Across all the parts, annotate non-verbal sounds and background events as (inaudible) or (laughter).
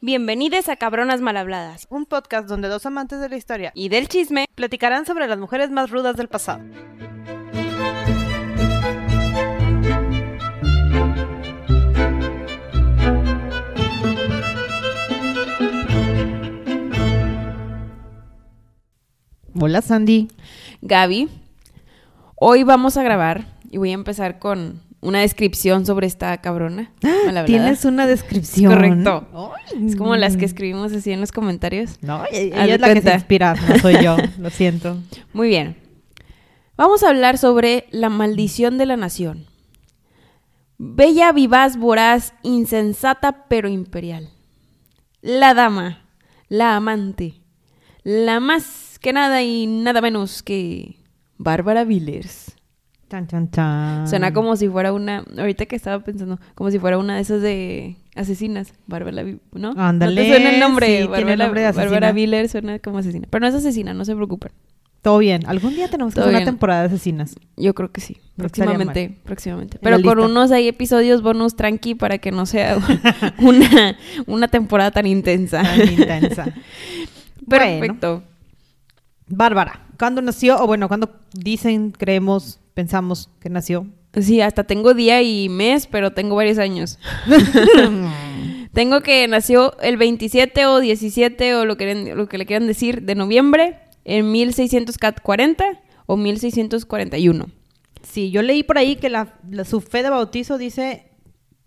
Bienvenidos a Cabronas Malhabladas un podcast donde dos amantes de la historia y del chisme. platicarán sobre las mujeres más rudas del pasado. Hola Sandy. Gaby, hoy vamos a grabar y voy a empezar con una descripción sobre esta cabrona. malhablada. Tienes una descripción. Correcto. Ay. Es como las que escribimos así en los comentarios. No, ella es la que se inspira, no soy yo, (laughs) lo siento. Muy bien. Vamos a hablar sobre la maldición de la nación. Bella, vivaz, voraz, insensata pero imperial. La dama, la amante, la más que nada y nada menos que Bárbara Villers. Chan, chan, chan. Suena como si fuera una, ahorita que estaba pensando, como si fuera una de esas de asesinas, Bárbara, ¿no? Ándale, ¿No te suena el nombre? sí, tiene Bárbara, nombre de asesina. Bárbara Villers suena como asesina, pero no es asesina, no se preocupen. Todo bien. Algún día tenemos que hacer una temporada de asesinas. Yo creo que sí, próximamente, próximamente. En Pero con unos hay episodios bonus tranqui para que no sea (laughs) una, una temporada tan intensa. Tan intensa. (laughs) Bueno. Perfecto. Bárbara, ¿cuándo nació? O bueno, ¿cuándo dicen, creemos, pensamos que nació? Sí, hasta tengo día y mes, pero tengo varios años. (laughs) Tengo que nació el 27 o 17 o lo que, lo que le quieran decir de noviembre en 1640 o 1641. Sí, yo leí por ahí que la, la- su fe de bautizo dice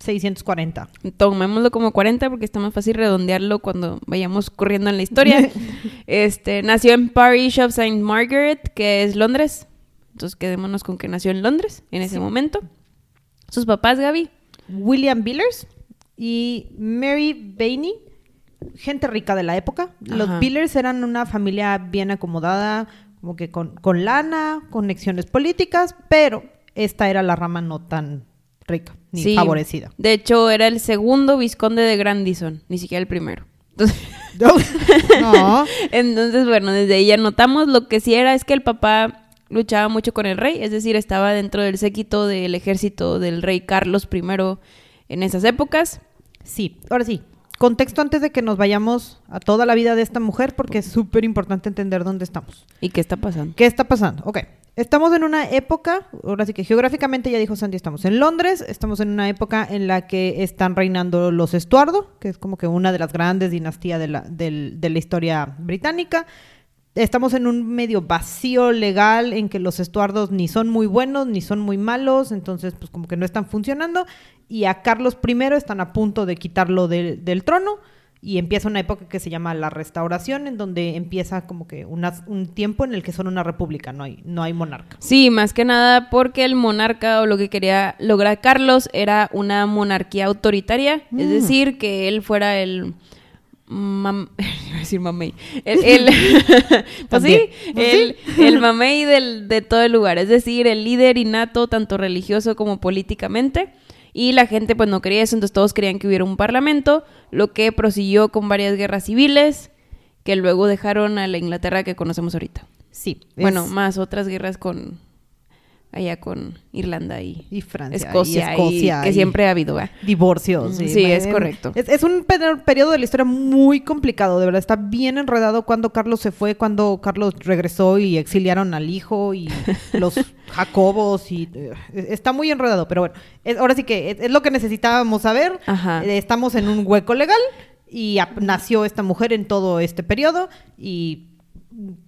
640. Tomémoslo como 40 porque está más fácil redondearlo cuando vayamos corriendo en la historia. (laughs) este, nació en Parish of St. Margaret, que es Londres. Entonces quedémonos con que nació en Londres en ese Sí. momento. Sus papás, Gaby. William Billers y Mary Bainey, gente rica de la época. Los. Billers eran una familia bien acomodada, como que con, con lana, conexiones políticas, pero esta era la rama no tan rica ni Sí. favorecida. De hecho, era el segundo vizconde de Grandison, ni siquiera el primero. Entonces, (laughs) (laughs) no. Entonces, bueno, desde ahí ya notamos lo que sí era es que el papá luchaba mucho con el rey, es decir, estaba dentro del séquito del ejército del rey Carlos I en esas épocas. Sí, ahora sí. Contexto antes de que nos vayamos a toda la vida de esta mujer, porque es súper importante entender dónde estamos. ¿Y qué está pasando? ¿Qué está pasando? Ok. Estamos en una época, ahora sí que geográficamente ya dijo Sandy, estamos en Londres, estamos en una época en la que están reinando los Estuardo, que es como que una de las grandes dinastías de la, de la historia británica. Estamos en un medio vacío legal en que los estuardos ni son muy buenos ni son muy malos, entonces pues como que no están funcionando y a Carlos I están a punto de quitarlo del trono y empieza una época que se llama la restauración en donde empieza como que una- un tiempo en el que son una república, no hay, no hay monarca. Sí, más que nada porque el monarca o lo que quería lograr Carlos era una monarquía autoritaria, es Mm. decir, que él fuera el mam- (laughs) iba a decir mamey. El, (laughs) el- pues sí. Pues el, el (laughs) mamey del- de todo el lugar, es decir, el líder innato tanto religioso como políticamente. Y la gente pues no quería eso, entonces todos querían que hubiera un parlamento, lo que prosiguió con varias guerras civiles que luego dejaron a la Inglaterra que conocemos ahorita. Sí. Bueno, más otras guerras con allá con Irlanda y, y Francia Escocia, y Escocia y- que siempre ha habido, ¿va? divorcios. Sí, es correcto. Es, es un pe- periodo de la historia muy complicado, de verdad. Está bien enredado cuando Carlos se fue, cuando Carlos regresó y exiliaron al hijo y (laughs) los Jacobos y eh, está muy enredado, pero bueno, es- ahora sí que es, es lo que necesitábamos saber. Ajá. Eh, estamos en un hueco legal y nació esta mujer en todo este periodo y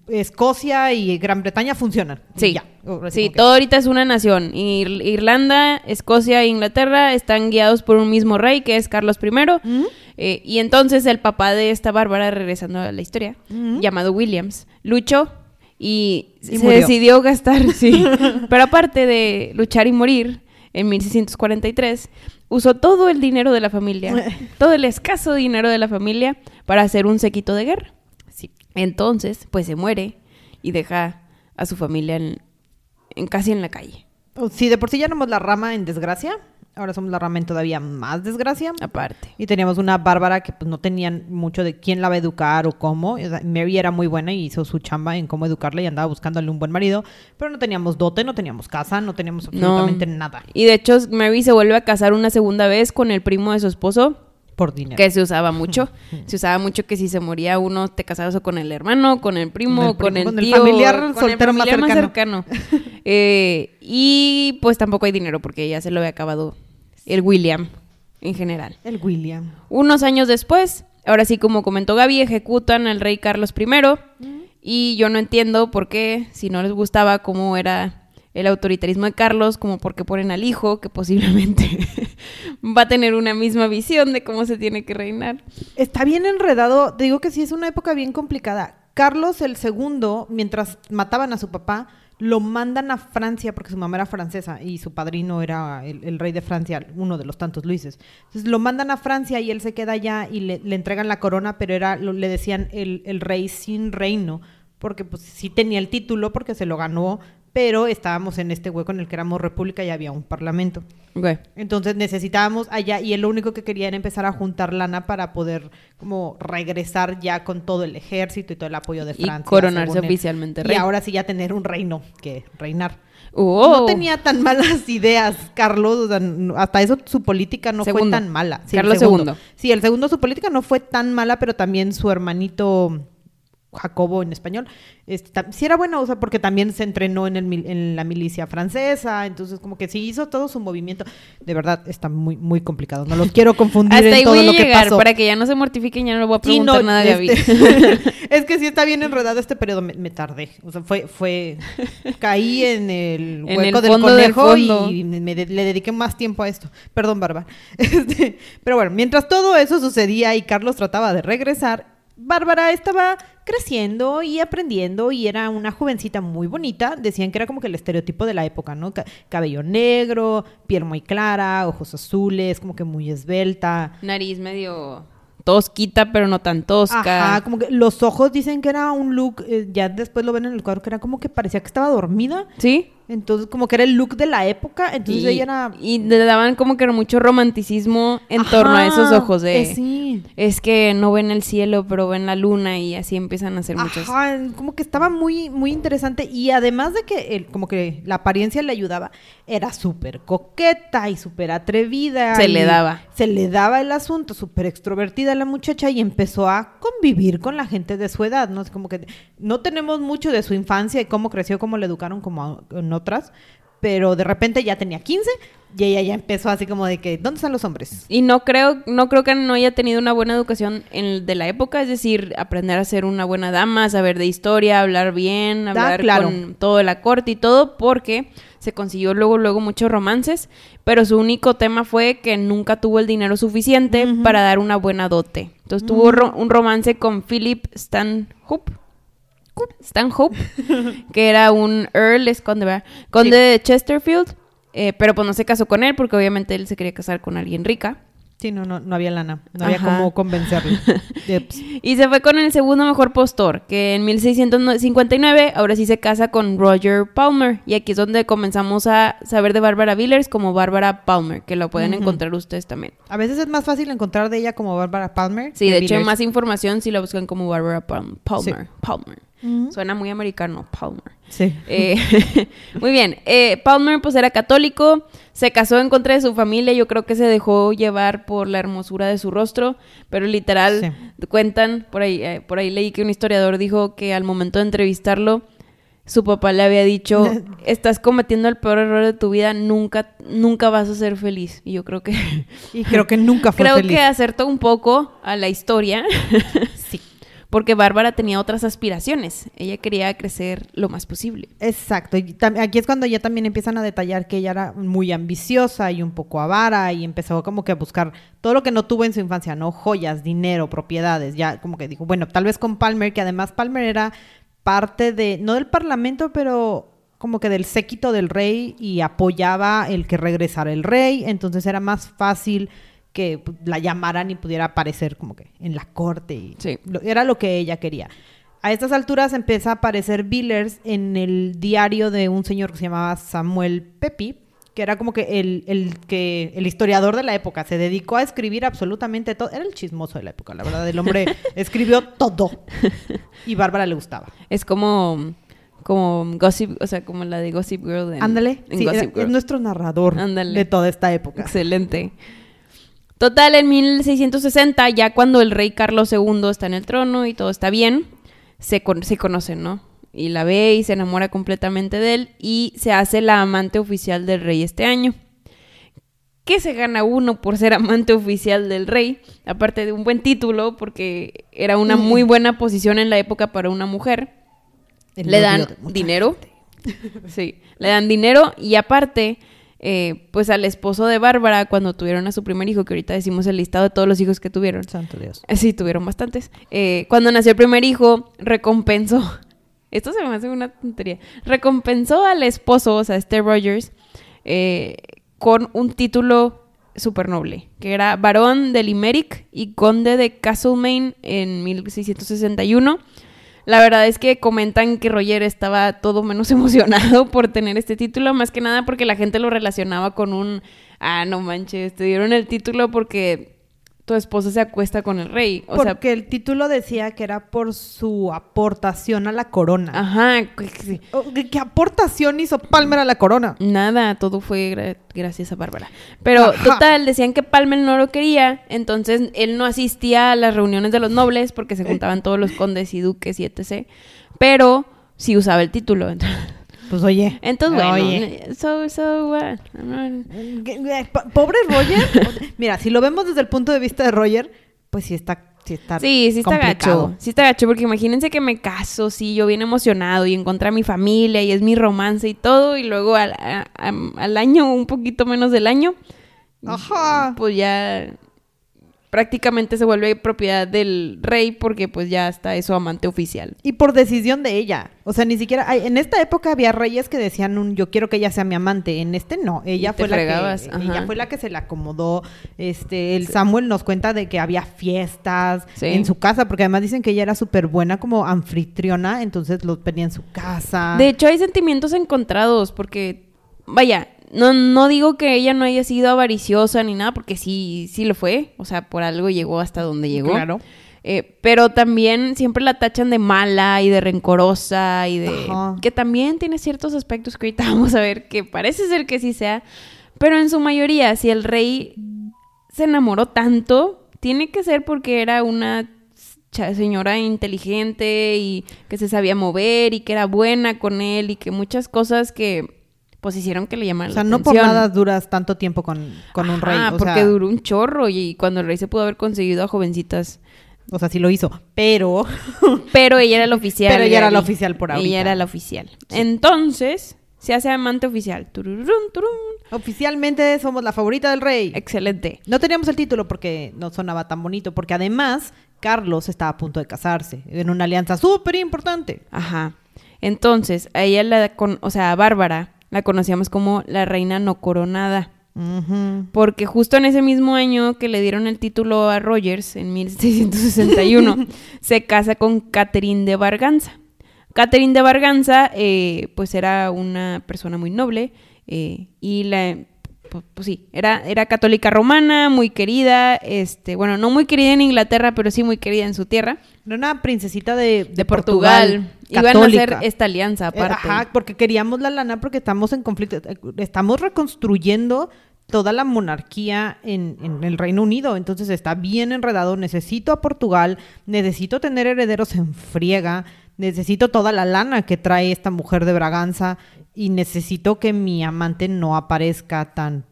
Escocia y Gran Bretaña funcionan. Sí, ya. Sí, todo ahorita es una nación. Ir- Irlanda, Escocia e Inglaterra están guiados por un mismo rey que es Carlos I. Eh, y entonces el papá de esta Bárbara, regresando a la historia, llamado Williams, luchó y, Y se murió. decidió gastar, (laughs) sí. (laughs) Pero aparte de luchar y morir, en 1643, usó todo el dinero de la familia, (laughs) todo el escaso dinero de la familia para hacer un séquito de guerra. Sí. Entonces, pues se muere y deja a su familia en, en casi en la calle. Si de por sí ya éramos la rama en desgracia, ahora somos la rama en todavía más desgracia. Aparte. Y teníamos una Bárbara que pues no tenían mucho de quién la va a educar o cómo. O sea, Mary era muy buena y hizo su chamba en cómo educarla y andaba buscándole un buen marido. Pero no teníamos dote, no teníamos casa, no teníamos absolutamente nada. Y de hecho, Mary se vuelve a casar una segunda vez con el primo de su esposo, Por dinero. que se usaba mucho. Se usaba mucho que si se moría uno, te casabas o con el hermano, con el primo, Con el primo, con el tío, familiar con el soltero más familiar cercano. cercano. (laughs) Eh, y pues tampoco hay dinero porque ya se lo había acabado el William en general. El William. Unos años después, ahora sí, como comentó Gaby, ejecutan al rey Carlos I. Y yo no entiendo por qué, si no les gustaba cómo era el autoritarismo de Carlos, como por qué ponen al hijo, que posiblemente (laughs) va a tener una misma visión de cómo se tiene que reinar. Está bien enredado. Te digo que sí es una época bien complicada. Carlos el segundo, mientras mataban a su papá, lo mandan a Francia porque su mamá era francesa y su padrino era el, rey de Francia, uno de los tantos Luises. Entonces lo mandan a Francia y él se queda allá y le, entregan la corona, pero era le decían el, el rey sin reino, porque pues sí tenía el título porque se lo ganó, pero estábamos en este hueco en el que éramos república y había un parlamento. Ok. Entonces necesitábamos allá y él lo único que quería era empezar a juntar lana para poder como regresar ya con todo el ejército y todo el apoyo de Y Francia. coronarse oficialmente Y rey. ahora sí ya tener un reino que reinar. Oh. No tenía tan malas (laughs) ideas, Carlos. o sea, hasta eso su política no Segundo. fue tan mala. el Carlos segundo. Sí, el segundo su política no fue tan mala, pero también su hermanito Jacobo en español, este, sí era bueno, o sea, porque también se entrenó en, el, en la milicia francesa, entonces como que sí hizo todo su movimiento. De verdad, está muy, muy complicado. No los quiero (laughs) confundir Hasta en ahí todo voy a lo que llegar, pasó. para que ya no se mortifiquen, ya no le voy a Sí, preguntar no, nada a Gaby. este- (laughs) (laughs) es que sí está bien enredado este periodo, me, me tardé. O sea, fue, fue, caí en el En hueco el del conejo y me de- le dediqué más tiempo a esto. Perdón, Bárbara. Este, pero bueno, mientras todo eso sucedía y Carlos trataba de regresar, Bárbara estaba creciendo y aprendiendo y era una jovencita muy bonita. Decían que era como que el estereotipo de la época, ¿no? Ca- cabello negro, piel muy clara, ojos azules, como que muy esbelta. Nariz medio tosquita, pero no tan tosca. Ajá, como que los ojos dicen que era un look, eh, ya después lo ven en el cuadro, que era como que parecía que estaba dormida. ¿Sí? Entonces, como que era el look de la época. Entonces y, ella era. y le daban como que mucho romanticismo en torno a esos ojos de... eh, sí. Es que no ven el cielo, pero ven la luna y así empiezan a hacer muchos... Ajá, como que estaba muy, muy interesante. Y además de que el- como que la apariencia le ayudaba, era súper coqueta y súper atrevida. Se le daba. Se le daba el asunto, súper extrovertida la muchacha y empezó a convivir con la gente de su edad, ¿no? Es como que no tenemos mucho de su infancia y cómo creció, cómo le educaron como a- en otras, pero de repente ya tenía 15 y ella ya empezó así como de que, ¿dónde están los hombres? Y no creo, no creo que no haya tenido una buena educación en, de la época, es decir, aprender a ser una buena dama, saber de historia, hablar bien, hablar claro. con todo la corte y todo, porque se consiguió luego, luego muchos romances, pero su único tema fue que nunca tuvo el dinero suficiente para dar una buena dote. Entonces tuvo ro- un romance con Philip Stanhope. Stanhope, que era un Earl, es conde, ¿verdad? Conde de Chesterfield, eh, pero pues no se casó con él porque obviamente él se quería casar con alguien rica. Sí, no, no, no había lana, no había cómo convencerlo. (laughs) Y se fue con el segundo mejor postor, que en 1659 ahora sí se casa con Roger Palmer. Y aquí es donde comenzamos a saber de Bárbara Villers como Bárbara Palmer, que lo pueden encontrar ustedes también. A veces es más fácil encontrar de ella como Bárbara Palmer. Sí, de hecho hay más información si la buscan como Bárbara Pal- Palmer. Ujú. Suena muy americano, Palmer. Sí. Eh, (laughs) muy bien. Eh, Palmer pues era católico, se casó en contra de su familia, yo creo que se dejó llevar por la hermosura de su rostro, pero literal cuentan, por ahí, eh, por ahí leí que un historiador dijo que al momento de entrevistarlo, su papá le había dicho, (laughs) estás cometiendo el peor error de tu vida, nunca, nunca vas a ser feliz. Y yo creo que Y creo que nunca fue (laughs) creo feliz. que acertó un poco a la historia. Sí. Porque Bárbara tenía otras aspiraciones. Ella quería crecer lo más posible. Exacto. Y aquí es cuando ya también empiezan a detallar que ella era muy ambiciosa y un poco avara y empezó como que a buscar todo lo que no tuvo en su infancia, ¿no? Joyas, dinero, propiedades. Ya como que dijo, bueno, tal vez con Palmer, que además Palmer era parte de, no del parlamento, pero como que del séquito del rey y apoyaba el que regresara el rey. Entonces era más fácil que la llamaran y pudiera aparecer como que en la corte. Y Sí. lo- era lo que ella quería. A estas alturas empieza a aparecer Billers en el diario de un señor que se llamaba Samuel Pepi, que era como que el, el que el historiador de la época se dedicó a escribir absolutamente todo. Era el chismoso de la época, la verdad. El hombre (laughs) escribió todo. Y Bárbara le gustaba. Es como, como Gossip, o sea, como la de Gossip Girl. Ándale. Sí, era- Gossip Girl. es nuestro narrador de toda esta época. Excelente. Total, en 1660, ya cuando el rey Carlos II está en el trono y todo está bien, se, se conocen, ¿no? Y la ve y se enamora completamente de él y se hace la amante oficial del rey este año. ¿Qué se gana uno por ser amante oficial del rey? Aparte de un buen título, porque era una muy buena posición en la época para una mujer. le dan dinero. (laughs) sí, le dan dinero y aparte, eh, pues al esposo de Bárbara, cuando tuvieron a su primer hijo, que ahorita decimos el listado de todos los hijos que tuvieron. Santo Dios. Eh, sí, tuvieron bastantes. Eh, cuando nació el primer hijo, recompensó. (laughs) Esto se me hace una tontería. Recompensó al esposo, o sea, Esther Rogers, eh, con un título súper noble, que era barón de Limerick y conde de Castlemaine en 1661. La verdad es que comentan que Roger estaba todo menos (laughs) emocionado por tener este título, más que nada porque la gente lo relacionaba con un, ah, no manches, te dieron el título porque tu esposa se acuesta con el rey. O Porque el título decía que era por su aportación a la corona. Ajá. ¿Qué, aportación hizo Palmer a la corona? Nada, todo fue gracias a Bárbara. Pero total, decían que Palmer no lo quería, entonces él no asistía a las reuniones de los nobles porque se juntaban todos los condes y duques y etc. Pero sí usaba el título. Pues oye. Entonces, bueno, so, so, Pobre Roger. (laughs) Mira, si lo vemos desde el punto de vista de Roger, pues sí está Sí, está sí, sí está gacho. Sí está gacho, porque imagínense que me caso, sí, yo bien emocionado y encontré a mi familia y es mi romance y todo, y luego al, al año, un poquito menos del año, Ajá. pues ya prácticamente se vuelve propiedad del rey porque pues ya está eso amante oficial. Y por decisión de ella. O sea, ni siquiera... en esta época había reyes que decían, un, yo quiero que ella sea mi amante. En este no. Ella fue la que... Ella fue la que se la acomodó. Este, el Samuel nos cuenta de que había fiestas en su casa, porque además dicen que ella era súper buena como anfitriona, entonces los pedía en su casa. De hecho, hay sentimientos encontrados porque, vaya, no, no digo que ella no haya sido avariciosa ni nada, porque sí, sí lo fue. O sea, por algo llegó hasta donde llegó. Claro. Eh, pero también siempre la tachan de mala y de rencorosa y de... Que también tiene ciertos aspectos que ahorita (laughs) vamos a ver que parece ser que sí sea. Pero en su mayoría, si el rey se enamoró tanto, tiene que ser porque era una señora inteligente y que se sabía mover y que era buena con él y que muchas cosas que pues hicieron que le llamaran. O sea, no por nada duras tanto tiempo con, un rey. Ah, porque duró un chorro y cuando el rey se pudo haber conseguido a jovencitas. O sea, sí lo hizo, pero... (laughs) pero ella era la oficial. Pero ella era la oficial por ahorita. Ella era la oficial. Entonces, se hace amante oficial. Oficialmente somos la favorita del rey. Excelente. No teníamos el título porque no sonaba tan bonito, porque además Carlos estaba a punto de casarse en una alianza súper importante. Ajá. Entonces, a ella la, con, o sea, a Bárbara, la conocíamos como la reina no coronada. Porque justo en ese mismo año que le dieron el título a Rogers, en 1661, (laughs) se casa con Catherine de Barganza. Catherine de Barganza, eh, pues era una persona muy noble eh, y la, pues, pues, sí, era, era católica romana, muy querida, este, bueno, no muy querida en Inglaterra, pero sí muy querida en su tierra. Era una princesita de, de, Portugal. Iban a hacer esta alianza eh, aparte. Ajá, porque queríamos la lana porque estamos en conflicto, estamos reconstruyendo toda la monarquía en, en, el Reino Unido. Entonces está bien enredado. Necesito a Portugal, necesito tener herederos en friega, necesito toda la lana que trae esta mujer de Braganza y necesito que mi amante no aparezca tan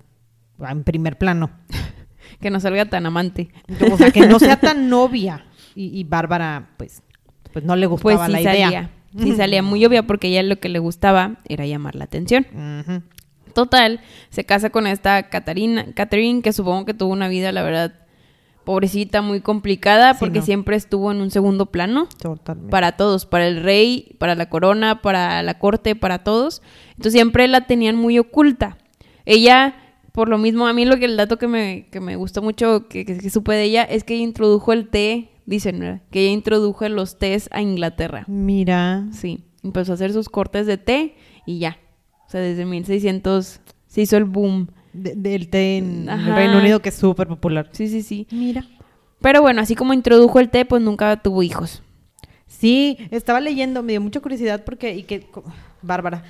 en primer plano. (laughs) que no salga tan amante. O sea, que no sea tan (laughs) novia. Y, Bárbara, pues, pues no le gustaba pues la idea. Sí, salía muy obvia porque ella lo que le gustaba era llamar la atención. Total, se casa con esta Catarina, Catherine, que supongo que tuvo una vida, la verdad, pobrecita, muy complicada, porque siempre estuvo en un segundo plano. Totalmente. Para todos, para el rey, para la corona, para la corte, para todos. Entonces siempre la tenían muy oculta. Ella, por lo mismo, a mí lo que el dato que me, que me gustó mucho, que, que, supe de ella, es que ella introdujo el té, dicen, que ella introdujo los tés a Inglaterra. Mira. Sí, empezó a hacer sus cortes de té y ya. O sea, desde 1600 se hizo el boom del té en Reino Unido, que es súper popular. Sí, sí, sí. Mira. Pero bueno, así como introdujo el té, pues nunca tuvo hijos. Sí, estaba leyendo, me dio mucha curiosidad porque, y que, Bárbara,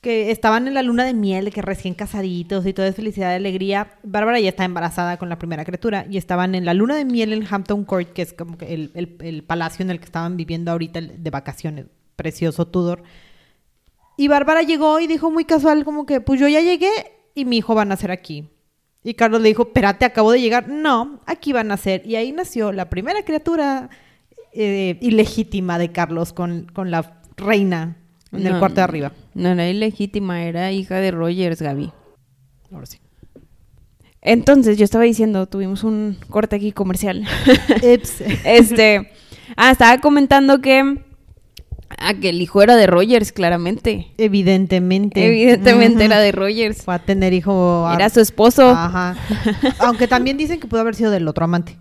que estaban en la luna de miel, que recién casaditos y todo es felicidad y alegría. Bárbara ya está embarazada con la primera criatura y estaban en la luna de miel en Hampton Court, que es como que el, el- el palacio en el que estaban viviendo ahorita de vacaciones, precioso Tudor. Y Bárbara llegó y dijo muy casual como que, pues yo ya llegué y mi hijo va a nacer aquí. Y Carlos le dijo, espérate, acabo de llegar. No, aquí va a nacer. Y ahí nació la primera criatura eh, ilegítima de Carlos con, con la reina en el cuarto de arriba. No era ilegítima, era hija de Rogers, Gaby. Ahora sí. Entonces, yo estaba diciendo, tuvimos un corte aquí comercial. (laughs) Este, ah, estaba comentando que, ah, que el hijo era de Rogers, claramente. Evidentemente. Evidentemente era de Rogers. Fue a tener hijo. a- Era su esposo. Ajá. Aunque también dicen que pudo haber sido del otro amante.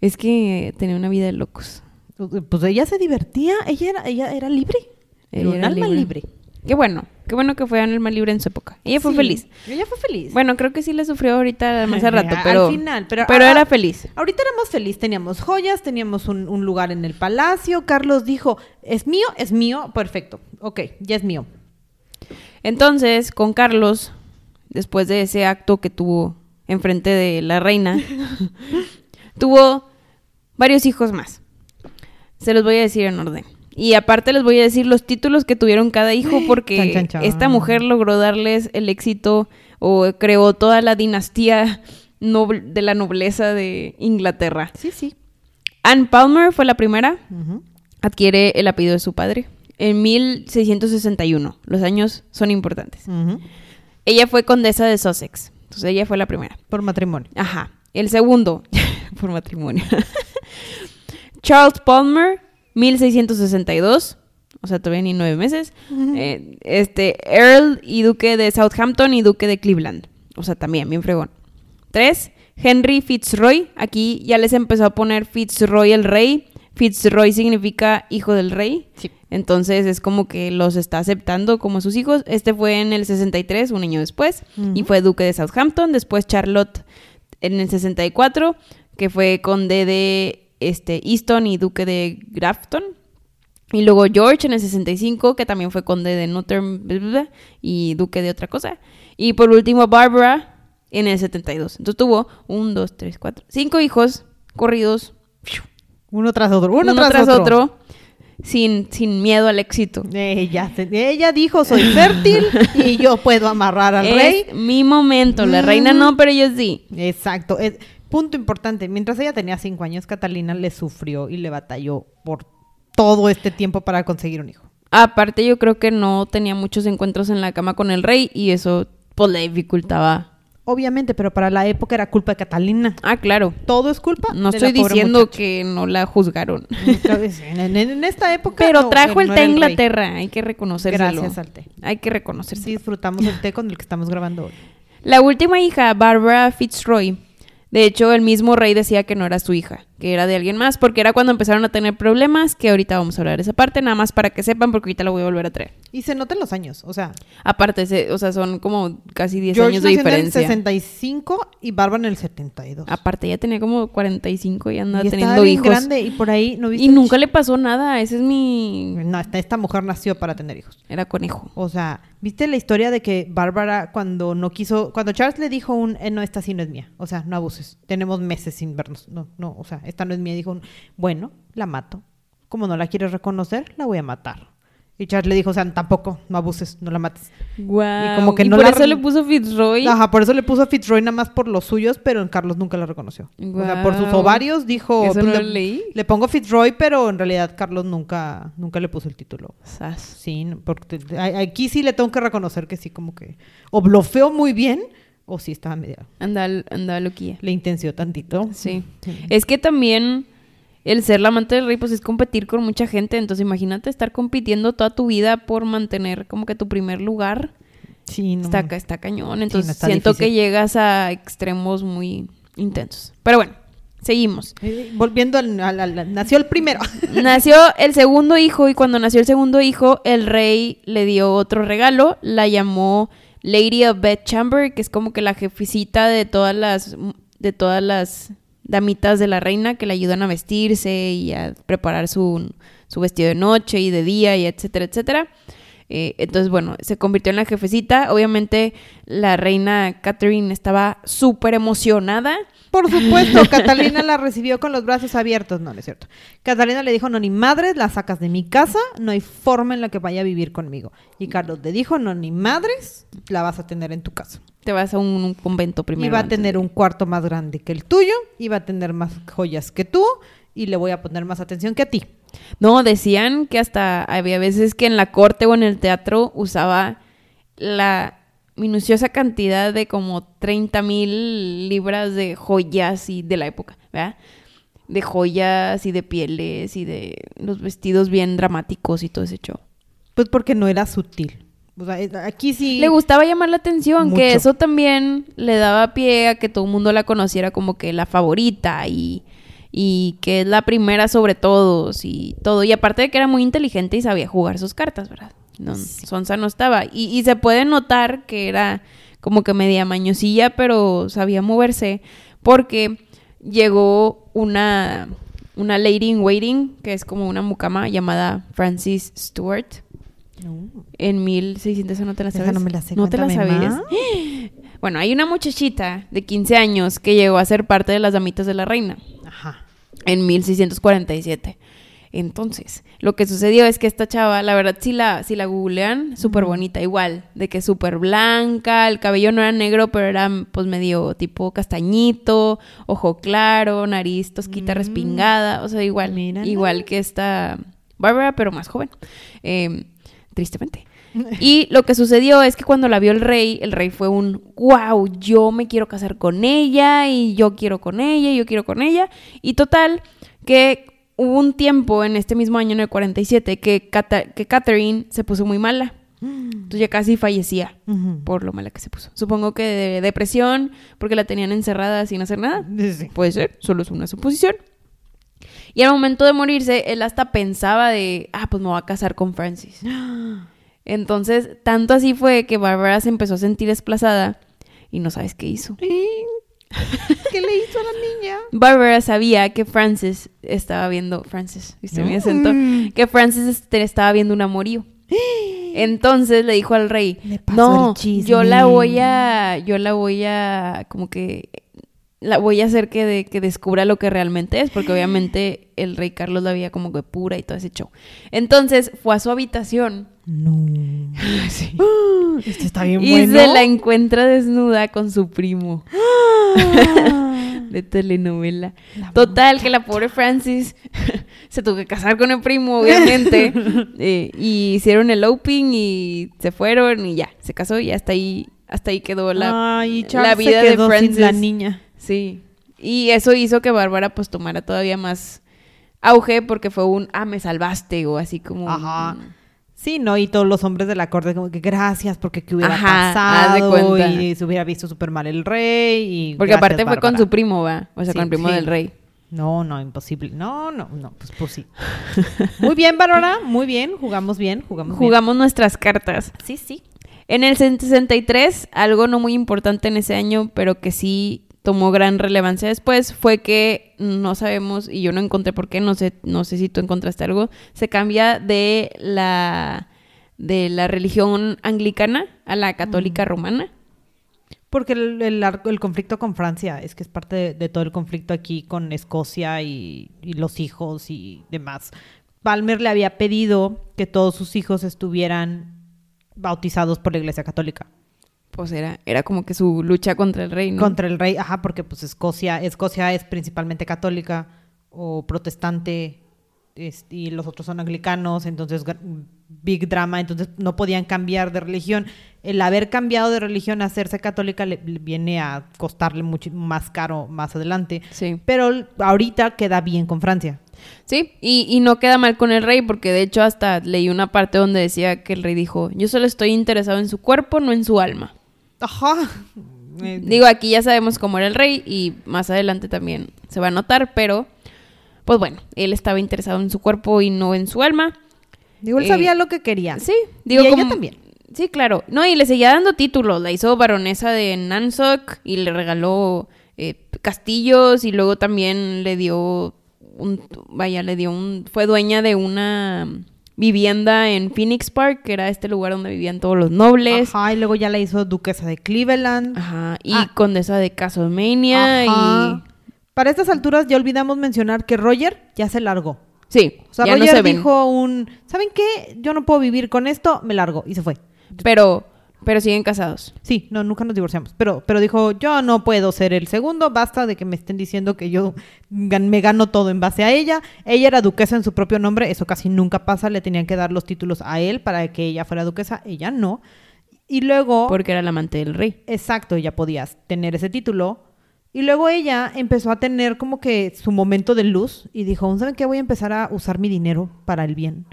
Es que tenía una vida de locos. Pues ella se divertía, ella era, ella era libre. Ella Era un alma libre. libre. Qué bueno, qué bueno que fue en alma libre en su época. Ella fue Sí, feliz. Ella fue feliz. Bueno, creo que sí le sufrió ahorita más al rato, Al pero, final, pero- pero ah, era feliz. Ahorita éramos felices, teníamos joyas, teníamos un, un lugar en el palacio. Carlos dijo, es mío, es mío, perfecto. Ok, ya es mío. Entonces, con Carlos, después de ese acto que tuvo enfrente de la reina, (laughs) tuvo varios hijos más. Se los voy a decir en orden. Y aparte les voy a decir los títulos que tuvieron cada hijo porque Chan, chan, chan. esta mujer logró darles el éxito o creó toda la dinastía noble- de la nobleza de Inglaterra. Sí, sí. Anne Palmer fue la primera, adquiere el apellido de su padre en 1661. Los años son importantes. Ella fue condesa de Sussex. Entonces ella fue la primera. Por matrimonio. Ajá. El segundo, (laughs) por matrimonio. (laughs) Charles Palmer, 1662. O sea, todavía ni nueve meses. Eh, este, Earl y duque de Southampton y duque de Cleveland. O sea, también, bien fregón. Tres, Henry Fitzroy. Aquí ya les empezó a poner Fitzroy el rey. Fitzroy significa hijo del rey. Sí. Entonces es como que los está aceptando como sus hijos. Este fue en el 63, un año después, y fue duque de Southampton. Después Charlotte en el 64, que fue conde de este, Easton y duque de Grafton. Y luego George en el 65, que también fue conde de bla, y duque de otra cosa. Y por último Barbara en el 72. Entonces tuvo un, dos, tres, cuatro, cinco hijos corridos, Uno tras otro. Uno, uno, tras, tras, otro, sin, sin miedo al éxito. Ella, ella dijo, soy fértil y yo puedo amarrar al es rey. mi momento. La reina no, pero yo sí. Exacto. Es, punto importante. Mientras ella tenía cinco años, Catalina le sufrió y le batalló por todo este tiempo para conseguir un hijo. Aparte, yo creo que no tenía muchos encuentros en la cama con el rey y eso pues le dificultaba. Obviamente, pero para la época era culpa de Catalina. Ah, claro. Todo es culpa. No de la estoy pobre diciendo muchacha. que no la juzgaron. En, en- en esta época. Pero no, trajo el no té a era el rey. Inglaterra, hay que reconocérselo. Gracias al té. Hay que reconocerse. Disfrutamos el té con el que estamos grabando hoy. La última hija, Barbara Fitzroy. De hecho, el mismo rey decía que no era su hija, que era de alguien más, porque era cuando empezaron a tener problemas, que ahorita vamos a hablar de esa parte, nada más para que sepan, porque ahorita la voy a volver a traer. Y se notan los años. O sea, Aparte, se- o sea, son como casi 10 George años de nació en el diferencia. 65 y Bárbara en el 72. Aparte, ya tenía como 45 y anda y teniendo bien hijos. grande y por ahí no viste Y nunca le pasó nada, ese es mi... No, esta, esta mujer nació para tener hijos. Era conejo. O sea, ¿viste la historia de que Bárbara cuando no quiso, cuando Charles le dijo un, eh, no, esta sí no es mía, o sea, no abuses, tenemos meses sin vernos, no, no, o sea, esta no es mía, dijo, un, bueno, la mato, como no la quieres reconocer, la voy a matar. Y Charles le dijo, o sea, tampoco, no abuses, no la mates. Como que y por la eso le puso Fitzroy. Ajá, por eso le puso a Fitzroy nada más por los suyos, pero en Carlos nunca la reconoció. O sea, por sus ovarios dijo, Eso pues, no le, lo leí. le pongo Fitzroy, pero en realidad Carlos nunca, nunca le puso el título. Sas. Sí, porque aquí sí le tengo que reconocer que sí, como que o blofeó muy bien o sí estaba media. Andaba, andaba loquilla. Le intenció tantito. Sí. Es que también el ser la amante del rey, pues es competir con mucha gente. Entonces, imagínate estar compitiendo toda tu vida por mantener como que tu primer lugar. Sí, no. Está, ca- está cañón. Entonces, está siento difícil. que llegas a extremos muy intensos. Pero bueno, seguimos. Eh, volviendo al, al- al- nació el primero. (laughs) Nació el segundo hijo y cuando nació el segundo hijo, el rey le dio otro regalo. La llamó Lady of Bedchamber, que es como que la jefecita de todas las de todas las damitas de la reina que le ayudan a vestirse y a preparar su, su vestido de noche y de día y etcétera, etcétera. Eh, entonces, bueno, se convirtió en la jefecita. Obviamente, la reina Catherine estaba súper emocionada. Por supuesto, (laughs) Catalina la recibió con los brazos abiertos. No, no es cierto. Catalina le dijo, no, ni madres, la sacas de mi casa, no hay forma en la que vaya a vivir conmigo. Y Carlos le dijo, no, ni madres, la vas a tener en tu casa. Te vas a un, un convento primero. Y va a tener de- un cuarto más grande que el tuyo, y va a tener más joyas que tú, y le voy a poner más atención que a ti. No, decían que hasta había veces que en la corte o en el teatro usaba la minuciosa cantidad de como 30 mil libras de joyas y de la época, ¿verdad? De joyas y de pieles y de los vestidos bien dramáticos y todo ese show. Pues porque no era sutil. O sea, eh, aquí sí... Le gustaba llamar la atención, Mucho. que eso también le daba pie a que todo el mundo la conociera como que la favorita y, y que es la primera sobre todos y todo. Y aparte de que era muy inteligente y sabía jugar sus cartas, ¿verdad? No, Sonsa no estaba. Y, y se puede notar que era como que media mañosilla, pero sabía moverse porque llegó una, una lady in waiting, que es como una mucama llamada Francis Stewart No. en 1600, ¿esa no te la Esa sabes? no me la sé, ¿No te la sabías? (gasps) Bueno, hay una muchachita de 15 años que llegó a ser parte de las damitas de la reina Ajá. en 1647. Entonces, lo que sucedió es que esta chava, la verdad, si la, si la googlean, súper bonita, igual, de que súper blanca, el cabello no era negro, pero era pues medio tipo castañito, ojo claro, nariz tosquita Mm. respingada, o sea, igual, Mírala. igual que esta Bárbara, pero más joven, eh, tristemente. Y lo que sucedió es que cuando la vio el rey, el rey fue un, wow, yo me quiero casar con ella y yo quiero con ella y yo quiero con ella. Y total, que hubo un tiempo en este mismo año, en el 47, que, Cata- que Catherine se puso muy mala. Entonces ya casi fallecía por lo mala que se puso. Supongo que de depresión, porque la tenían encerrada sin hacer nada. Sí. Puede ser, solo es una suposición. Y al momento de morirse, él hasta pensaba de, ah, pues me voy a casar con Francis. Entonces, tanto así fue que Bárbara se empezó a sentir desplazada y no sabes qué hizo. ¿Qué le hizo a la niña? (laughs) Bárbara sabía que Francis estaba viendo, Francis, ¿viste mi acento? Mm. Que Francis este, estaba viendo un amorío. (gasps) Entonces le dijo al rey, Le no, el chisme". yo la voy a, yo la voy a, como que, la voy a hacer que, de- que descubra lo que realmente es, porque obviamente el rey Carlos la veía como que pura y todo ese show. Entonces fue a su habitación No. (laughs) sí, (gasps) Este está bien y bueno. se la encuentra desnuda con su primo (gasps) de telenovela. La Total, que la pobre Francis (laughs) se tuvo que casar con el primo, obviamente. (laughs) eh, y hicieron el eloping y se fueron y ya, se casó y hasta ahí, hasta ahí quedó la, Ay, la vida se de Francis. sin la niña. Sí. Y eso hizo que Bárbara pues tomara todavía más auge porque fue un, ah, me salvaste o así como... Ajá. un- Sí, ¿no? Y todos los hombres de la corte como que gracias porque qué hubiera Ajá, pasado y se hubiera visto súper mal el rey y Porque gracias, aparte fue con su primo, va. O sea, Sí, con el primo sí. del rey. No, no, imposible. No, no, no, pues, pues sí. Muy bien, Bárbara, muy bien, jugamos bien, jugamos bien. Jugamos nuestras cartas. Sí, sí. En el 63, algo no muy importante en ese año, pero que sí tomó gran relevancia después, fue que no sabemos, y yo no encontré por qué, no sé, no sé si tú encontraste algo, se cambia de la, de la religión anglicana a la católica romana. Porque el, el ar- el conflicto con Francia es que es parte de, de todo el conflicto aquí con Escocia y, y los hijos y demás. Palmer le había pedido que todos sus hijos estuvieran bautizados por la Iglesia Católica. Pues era, era como que su lucha contra el rey, ¿no? Contra el rey, ajá, porque pues Escocia, Escocia es principalmente católica o protestante es- y los otros son anglicanos, entonces big drama, entonces no podían cambiar de religión. El haber cambiado de religión a hacerse católica le, le viene a costarle mucho más caro más adelante. Sí. Pero ahorita queda bien con Francia. Sí, y, y no queda mal con el rey, porque de hecho hasta leí una parte donde decía que el rey dijo, yo solo estoy interesado en su cuerpo, no en su alma. Ajá. Eh, (laughs) Digo, aquí ya sabemos cómo era el rey y más adelante también se va a notar, pero pues bueno, él estaba interesado en su cuerpo y no en su alma. digo, él eh, sabía lo que quería. Sí, digo y ella como- también. Sí, claro. No, y le seguía dando títulos. La hizo baronesa de Nansok y le regaló eh, castillos y luego también le dio un, vaya, le dio un, fue dueña de una vivienda en Phoenix Park, que era este lugar donde vivían todos los nobles. Ajá, y luego ya la hizo duquesa de Cleveland. Ajá, y Ah. condesa de Castlevania y... Para estas alturas ya olvidamos mencionar que Roger ya se largó. Sí, O sea, ya no Roger se dijo un, ¿saben qué? Yo no puedo vivir con esto, me largo. Y se fue. Pero, pero siguen casados. Sí, no, nunca nos divorciamos. Pero, pero dijo, yo no puedo ser el segundo, basta de que me estén diciendo que yo gan- me gano todo en base a ella. Ella era duquesa en su propio nombre, eso casi nunca pasa, le tenían que dar los títulos a él para que ella fuera duquesa, ella no. Y luego, Porque era la amante del rey. exacto, ella podía tener ese título. Y luego ella empezó a tener como que su momento de luz y dijo, ¿saben qué? Voy a empezar a usar mi dinero para el bien.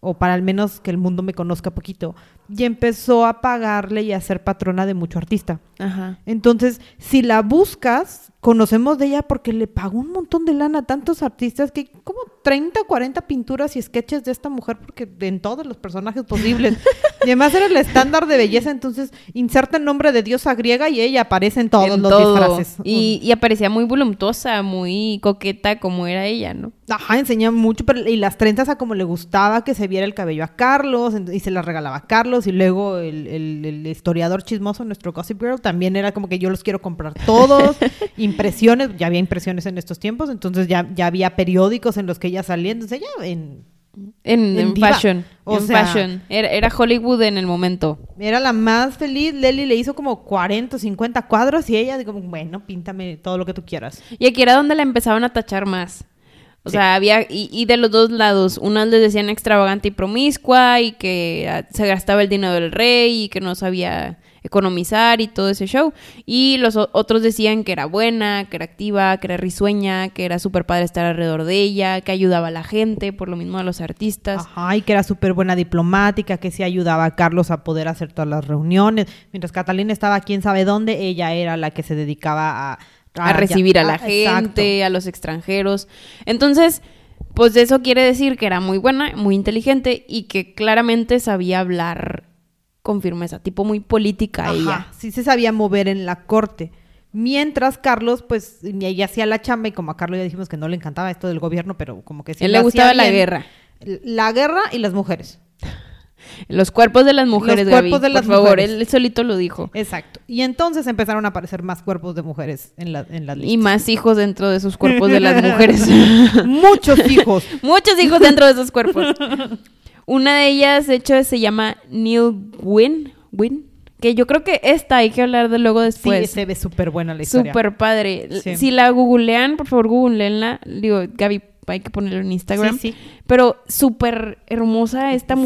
O para al menos que el mundo me conozca poquito. Y empezó a pagarle y a ser patrona de mucho artista. Ajá. Entonces, si la buscas, conocemos de ella porque le pagó un montón de lana a tantos artistas que como 30 o 40 pinturas y sketches de esta mujer porque en todos los personajes posibles. (laughs) y además era el estándar de belleza, entonces inserta el nombre de diosa griega y ella aparece en todos En los todo. disfraces. Y, y aparecía muy voluptuosa, muy coqueta como era ella, ¿no? Ajá, enseñaba mucho, pero, y las trenzas a como le gustaba que se viera el cabello a Carlos, y se las regalaba a Carlos, y luego el, el- el historiador chismoso, nuestro Gossip Girl, también era como que yo los quiero comprar todos, (laughs) impresiones, ya había impresiones en estos tiempos, entonces ya, ya había periódicos en los que ella salía, entonces ella en- En, En en diva. fashion. O en sea- fashion. Era, era Hollywood en el momento. era la más feliz, Lely le hizo como 40 o 50 cuadros, y ella dijo, bueno, píntame todo lo que tú quieras. Y aquí era donde la empezaban a tachar más. O sea, había, y, y de los dos lados, unas les decían extravagante y promiscua y que ah, se gastaba el dinero del rey y que no sabía economizar y todo ese show. Y los otros decían que era buena, que era activa, que era risueña, que era súper padre estar alrededor de ella, que ayudaba a la gente, por lo mismo a los artistas. Ajá, y que era súper buena diplomática, que sí ayudaba a Carlos a poder hacer todas las reuniones. Mientras Catalina estaba quién sabe dónde, ella era la que se dedicaba a... a recibir a la ah, exacto. gente, a los extranjeros. Entonces, pues eso quiere decir que era muy buena, muy inteligente y que claramente sabía hablar con firmeza, tipo muy política Ajá, ella. sí se sabía mover en la corte. Mientras Carlos, pues, ella hacía la chamba y como a Carlos ya dijimos que no le encantaba esto del gobierno, pero como que sí Él le gustaba la guerra. La guerra y las mujeres. Los cuerpos de las mujeres, Los cuerpos Gaby, de las por favor, mujeres. él solito lo dijo. Exacto. Y entonces empezaron a aparecer más cuerpos de mujeres en, la, en las Y listas. más hijos dentro de esos cuerpos de las (laughs) mujeres. Muchos hijos. (laughs) Muchos hijos dentro de esos cuerpos. Una de ellas, de hecho, se llama Neil Wynn. Wynn que yo creo que esta hay que hablar de luego Sí, después. se ve súper buena la historia. Súper padre. Sí. Si la googlean, por favor, googleenla. Digo, Gaby, hay que ponerlo en Instagram. Sí, sí. Pero súper hermosa esta Sí.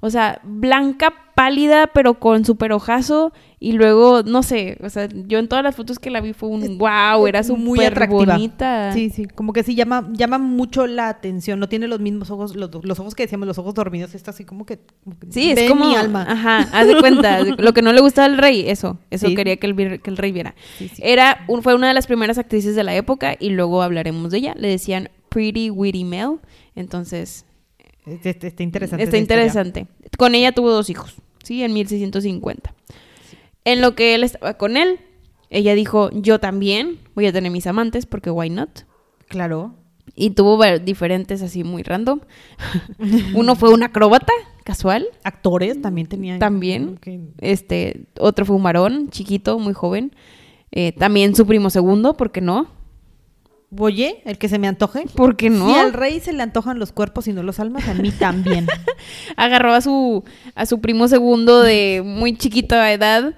O sea, blanca, pálida, pero con súper ojazo. Y luego, no sé, o sea, yo en todas las fotos que la vi fue un wow, era muy súper atractiva. bonita. Sí, sí, como que sí llama, llama mucho la atención. No tiene los mismos ojos, los, los ojos que decíamos, los ojos dormidos. Está así como que. como que Sí, es como. mi alma. Ajá, haz de cuenta. (laughs) lo que no le gustaba al rey, eso. Eso Sí. quería que el, que el rey viera. Sí, sí. Era un- fue una de las primeras actrices de la época y luego hablaremos de ella. Le decían Pretty Witty Mel. Entonces, Está interesante. está historia. interesante. Con ella tuvo dos hijos, ¿sí? En 1650. En lo que él estaba con él, ella dijo: Yo también voy a tener mis amantes porque why not? Claro. Y tuvo diferentes así muy random. (laughs) Uno fue un acróbata casual. Actores también tenían. También. Este, otro fue un varón, chiquito, muy joven. Eh, también su primo segundo, ¿por qué no? Oye, el que se me antoje. ¿Por qué no? Si al rey se le antojan los cuerpos y no los almas, a mí también. (laughs) Agarró a su, a su primo segundo de muy chiquita edad,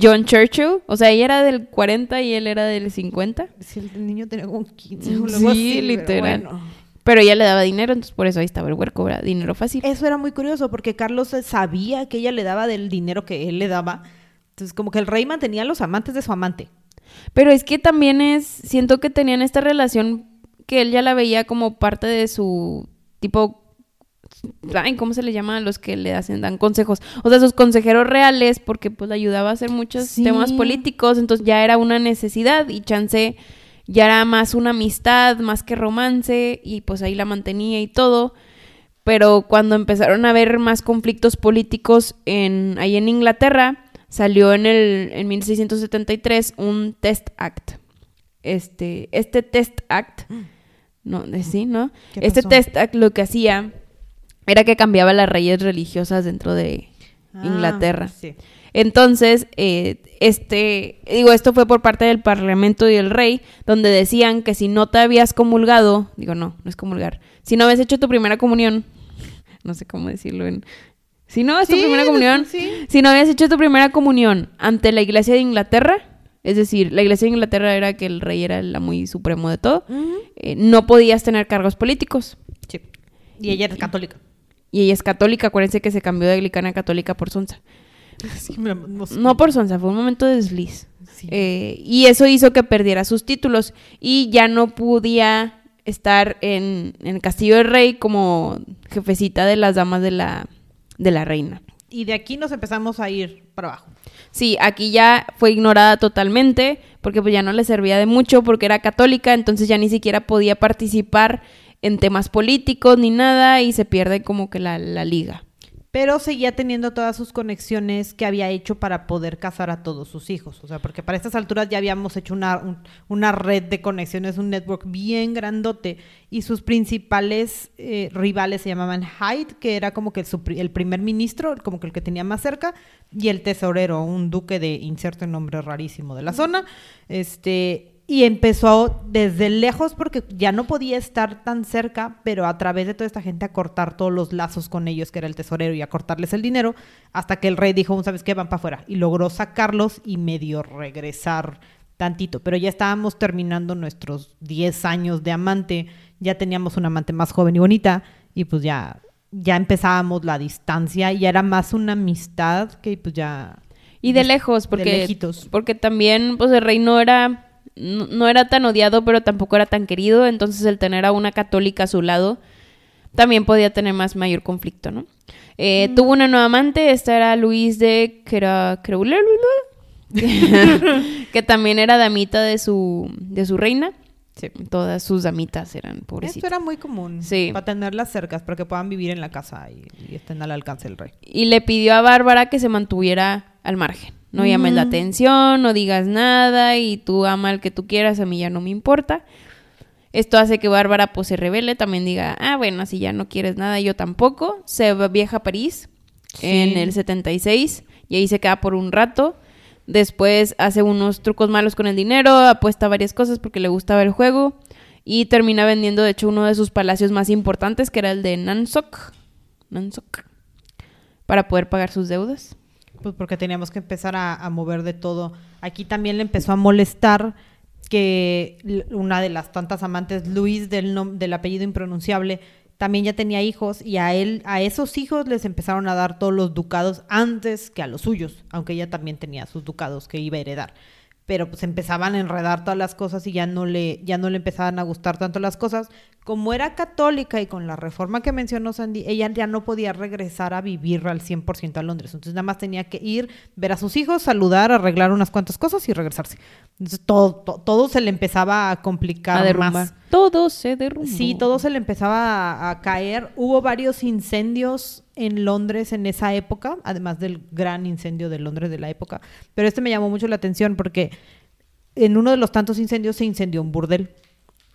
John Churchill. O sea, ella era del 40 y él era del 50. si el niño tenía como 15 o Sí, así, pero literal. bueno. Pero ella le daba dinero, entonces por eso ahí estaba el huerco, ¿verdad? Dinero fácil. Eso era muy curioso porque Carlos sabía que ella le daba del dinero que él le daba. Entonces, como que el rey mantenía a los amantes de su amante. Pero es que también es, siento que tenían esta relación que él ya la veía como parte de su tipo, ay, ¿cómo se le llama a los que le hacen, dan consejos? O sea, sus consejeros reales, porque pues le ayudaba a hacer muchos Sí. temas políticos, entonces ya era una necesidad y chance ya era más una amistad, más que romance, y pues ahí la mantenía y todo. Pero cuando empezaron a haber más conflictos políticos en, ahí en Inglaterra, salió en, el, en 1673 un Test Act. Este, este Test Act, no, eh, sí, ¿no? ¿Qué Este? Test Act lo que hacía era que cambiaba las reyes religiosas dentro de Ah, Inglaterra. sí. Entonces, eh, este, digo, esto fue por parte del Parlamento y el rey, donde decían que si no te habías comulgado, digo, no, no es comulgar, si no habías hecho tu primera comunión, (laughs) no sé cómo decirlo en... Si no es tu Sí, primera comunión, sí. si no habías hecho tu primera comunión ante la iglesia de Inglaterra, es decir, la iglesia de Inglaterra era que el rey era el muy supremo de todo, eh, no podías tener cargos políticos. Sí. Y ella era católica. Y ella es católica, acuérdense que se cambió de anglicana a católica por sonsa. (laughs) Sí, me- no sé. No por sonsa, fue un momento de desliz. Sí. Eh, y eso hizo que perdiera sus títulos y ya no podía estar en, en el castillo del rey como jefecita de las damas de la, de la reina. Y de aquí nos empezamos a ir para abajo. Sí, aquí ya fue ignorada totalmente porque pues ya no le servía de mucho porque era católica, entonces ya ni siquiera podía participar en temas políticos ni nada y se pierde como que la, la liga. Pero seguía teniendo todas sus conexiones que había hecho para poder casar a todos sus hijos. O sea, porque para estas alturas ya habíamos hecho una, un- una red de conexiones, un network bien grandote. Y sus principales eh, rivales se llamaban Hyde, que era como que pri- el primer ministro, como que el que tenía más cerca, y el tesorero, un duque de inserto nombre rarísimo de la zona. Este. Y empezó desde lejos porque ya no podía estar tan cerca, pero a través de toda esta gente a cortar todos los lazos con ellos, que era el tesorero, y a cortarles el dinero, hasta que el rey dijo, ¿sabes qué? Van para afuera. Y logró sacarlos y medio regresar tantito. Pero ya estábamos terminando nuestros 10 años de amante, ya teníamos una amante más joven y bonita, y pues ya, ya empezábamos la distancia, y ya era más una amistad que pues ya... Y de lejos, de porque, lejitos. porque también pues el rey no era, no, no era tan odiado, pero tampoco era tan querido, entonces el tener a una católica a su lado también podía tener más mayor conflicto, ¿no? Eh, Mm. Tuvo una nueva amante, esta era Luis de Creulé, (laughs) que, también era damita de su, de su reina. Todas sus damitas eran Esto pobrecitas. era muy común. Sí. Para tenerlas cercas, para que puedan vivir en la casa y, y estén al alcance del rey. y le pidió a Bárbara que se mantuviera al margen. No llames la atención, no digas nada y tú ama al que tú quieras, a mí ya no me importa. Esto hace que Bárbara pues se revele, también diga, ah, bueno, si ya no quieres nada, yo tampoco. Se viaja a París Sí. en el 76 y ahí se queda por un rato. Después hace unos trucos malos con el dinero, apuesta varias cosas porque le gustaba el juego y termina vendiendo de hecho uno de sus palacios más importantes que era el de Nansok. Nansok. Para poder pagar sus deudas. Pues porque teníamos que empezar a, mover de todo. Aquí también le empezó a molestar que una de las tantas amantes, Luis, del, nom- del apellido impronunciable, también ya tenía hijos y a él, a esos hijos les empezaron a dar todos los ducados antes que a los suyos, aunque ella también tenía sus ducados que iba a heredar. Pero pues empezaban a enredar todas las cosas y ya no le, ya no le empezaban a gustar tanto las cosas. Como era católica y con la reforma que mencionó Sandy, ella ya no podía regresar a vivir al 100% a Londres. Entonces nada más tenía que ir, ver a sus hijos, saludar, arreglar unas cuantas cosas y regresarse. Entonces todo, to- todo se le empezaba a complicar A más. Todo se derrumbó. Sí, todo se le empezaba a, a caer. Hubo varios incendios en Londres en esa época, además del gran incendio de Londres de la época. Pero este me llamó mucho la atención porque en uno de los tantos incendios se incendió un burdel.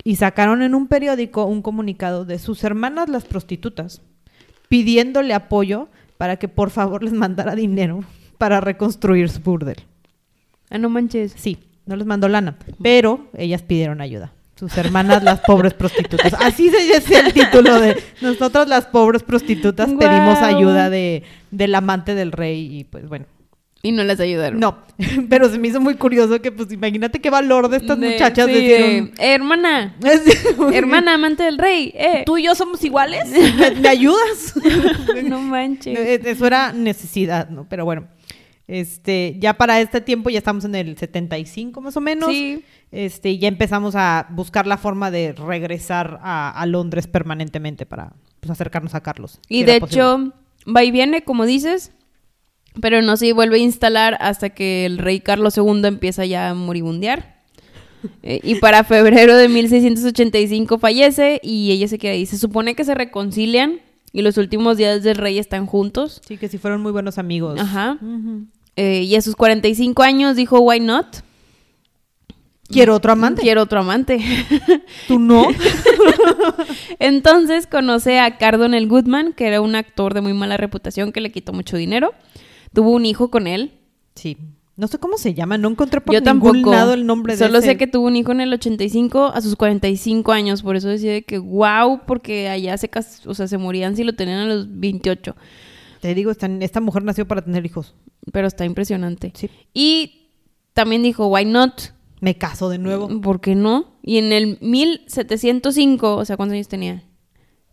Y sacaron en un periódico un comunicado de sus hermanas las prostitutas pidiéndole apoyo para que por favor les mandara dinero para reconstruir su burdel. Ah, no manches. Sí, no les mandó lana, pero ellas pidieron ayuda. Sus hermanas, las pobres prostitutas. (laughs) Así se dice el título de nosotros las pobres prostitutas pedimos ayuda de, del amante del rey y pues bueno. Y no las ayudaron. No, (laughs) pero se me hizo muy curioso que pues imagínate qué valor de estas De- muchachas sí, eh, hermana, "Sí, (laughs) hermana amante del rey, eh. ¿Tú y yo somos iguales? (laughs) ¿Me, me ayudas? no manches. Eh, Eso era necesidad, ¿no? Pero bueno, este, ya para este tiempo ya estamos en el 75 más o menos. Sí. Este, y ya empezamos a buscar la forma de regresar a, a Londres permanentemente para pues, acercarnos a Carlos. Y si de hecho, va y viene, como dices, pero no se vuelve a instalar hasta que el rey Carlos II empieza ya a moribundear. Eh, y para febrero de 1685 fallece y ella se queda ahí. Se supone que se reconcilian y los últimos días del rey están juntos. Sí, que si fueron muy buenos amigos. Ajá. Eh, y a sus 45 años dijo, why not? Quiero otro amante. Quiero otro amante. (laughs) ¿Tú no? (laughs) Entonces conoce a Cardonel Goodman, que era un actor de muy mala reputación que le quitó mucho dinero. Tuvo un hijo con él. Sí. No sé cómo se llama, no encontré por Yo ningún tampoco. lado el nombre de Solo ese. sé que tuvo un hijo en el 85 a sus 45 años. Por eso decía de que wow, porque allá se, cas- o sea, se morían si lo tenían a los 28. Te digo, esta, esta mujer nació para tener hijos. Pero está impresionante. Sí. Y también dijo, why not? Me caso de nuevo. ¿Por qué no? Y en el 1705, o sea, ¿cuántos años tenía?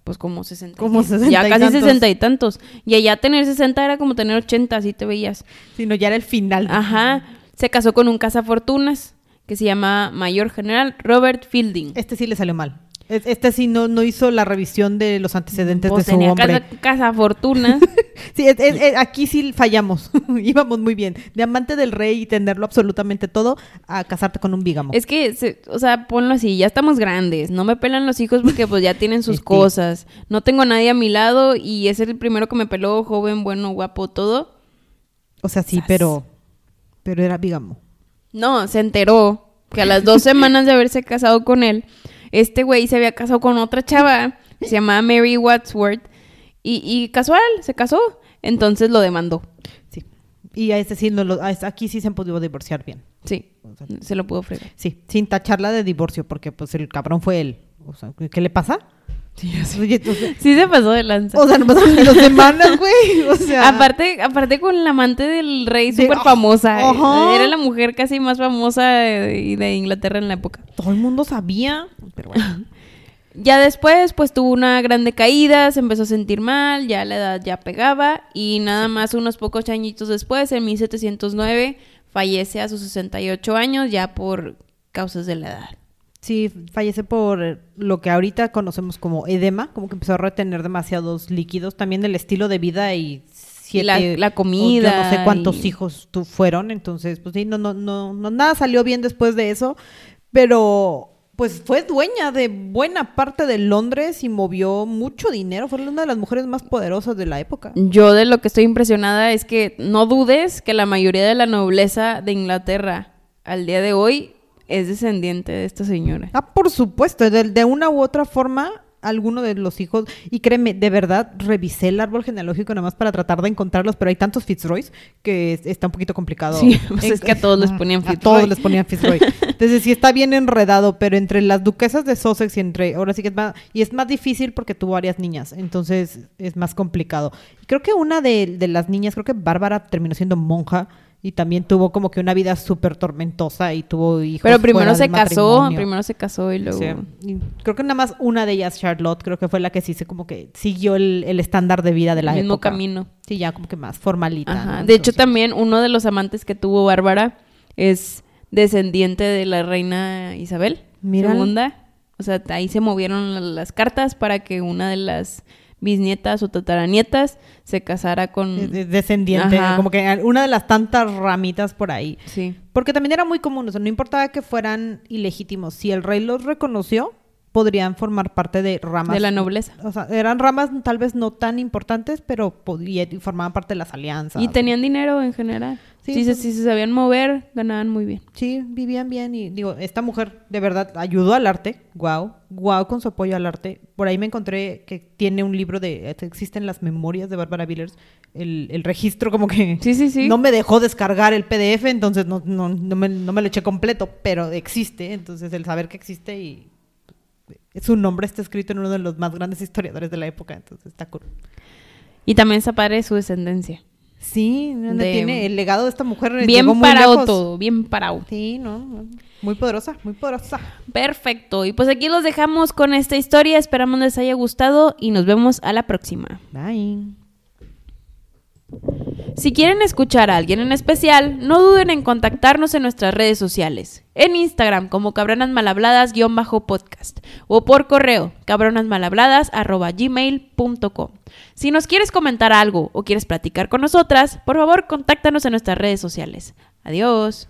Pues como 60. Como 60 Ya casi. 60 y tantos. Y allá tener 60 era como tener 80, así te veías. Sino ya era el final. Ajá. Se casó con un cazafortunas que se llama Mayor General Robert Fielding. Este sí le salió mal. Es- Este sí no, no hizo la revisión de los antecedentes Pues de su tenía hombre. casa- cazafortunas. (laughs) Sí, es- es- es- aquí sí fallamos. (laughs) Íbamos muy bien. De amante del rey y tenerlo absolutamente todo a casarte con un bígamo. Es que, se- o sea, ponlo así, ya estamos grandes, no me pelan los hijos porque pues ya tienen sus (laughs) cosas, no tengo nadie a mi lado y es el primero que me peló, joven, bueno, guapo, todo. O sea, sí, Sas. pero pero era bígamo. No, se enteró que a las dos semanas de haberse casado con él, este güey se había casado con otra chava, se llamaba Mary Wadsworth, y, y casual, se casó, entonces lo demandó, Sí. Y a este sí no lo, a este- aquí sí se han podido divorciar bien. sí, se lo pudo fregar. Sí, sin tacharla de divorcio porque pues el cabrón fue él. O sea, ¿qué le pasa? Oye, sea, Sí se pasó de lanza. o sea, no pasaron ni dos semanas, güey. O (laughs) sea, Aparte, aparte con la amante del rey Sí, súper famosa. eh. ajá. Era la mujer casi más famosa de, de Inglaterra en la época. todo el mundo sabía. Pero bueno. (laughs) Ya después, pues tuvo una gran decaída, se empezó a sentir mal, ya la edad ya pegaba y nada más unos pocos añitos después, en 1709, fallece a sus 68 años ya por causas de la edad. Sí, fallece por lo que ahorita conocemos como edema, como que empezó a retener demasiados líquidos, también el estilo de vida y siete, la- comida yo no sé cuántos y- hijos tu fueron, entonces pues sí, no, no, no, no, nada salió bien después de eso, pero pues fue dueña de buena parte de Londres y movió mucho dinero, fue una de las mujeres más poderosas de la época. Yo de lo que estoy impresionada es que no dudes que la mayoría de la nobleza de Inglaterra al día de hoy es descendiente de esta señora. Ah, por supuesto, de, de una u otra forma, alguno de los hijos, y créeme, de verdad, revisé el árbol genealógico nada más para tratar de encontrarlos, pero hay tantos Fitzroys que es- está un poquito complicado. Sí, (laughs) pues es que a todos les ponían A Fitzroy. todos les ponían Fitzroy. Entonces sí está bien enredado, pero entre las duquesas de Sussex y entre, ahora sí que es más, y es más difícil porque tuvo varias niñas, entonces es más complicado. Creo que una de, de las niñas, creo que Bárbara terminó siendo monja. Y también tuvo como que una vida súper tormentosa y tuvo hijos. Pero primero fuera se casó, matrimonio. primero se casó y luego... Sí. Y creo que nada más una de ellas, Charlotte, creo que fue la que sí se como que siguió el, el estándar de vida de la el mismo época. camino. Sí, ya como que más formalita. Ajá. ¿no? De hecho, también uno de los amantes que tuvo Bárbara es descendiente de la reina Isabel Mírala. segunda. O sea, ahí se movieron la- las cartas para que una de las bisnietas o tataranietas se casara con... es- es descendiente, Ajá. como que una de las tantas ramitas por ahí. Sí. Porque también era muy común, o sea, no importaba que fueran ilegítimos. Si el rey los reconoció, podrían formar parte de ramas. De la nobleza. O sea, eran ramas tal vez no tan importantes, pero podía, y formaban parte de las alianzas. Y tenían dinero en general. Sí, si, pues- si se sabían mover, ganaban muy bien. Sí, vivían bien y digo, esta mujer de verdad ayudó al arte, wow, wow con su apoyo al arte. Por ahí me encontré que tiene un libro de, existen las memorias de Bárbara Villers, el, el registro como que Sí, sí, sí. no me dejó descargar el PDF, entonces no, no, no, me, no me lo eché completo, pero existe, entonces el saber que existe y su nombre está escrito en uno de los más grandes historiadores de la época, entonces está cool. Y también se padre su descendencia. Sí, no, De- tiene el legado de esta mujer. llegó Bien muy parado lejos. todo, bien parado. Sí, no, muy poderosa, muy poderosa. Perfecto. Y pues aquí los dejamos con esta historia. Esperamos les haya gustado y nos vemos a la próxima. Bye. Si quieren escuchar a alguien en especial, no duden en contactarnos en nuestras redes sociales. En Instagram como cabronasmalhabladas-podcast o por correo cabronasmalhabladas@gmail.com. Si nos quieres comentar algo o quieres platicar con nosotras, por favor contáctanos en nuestras redes sociales. Adiós.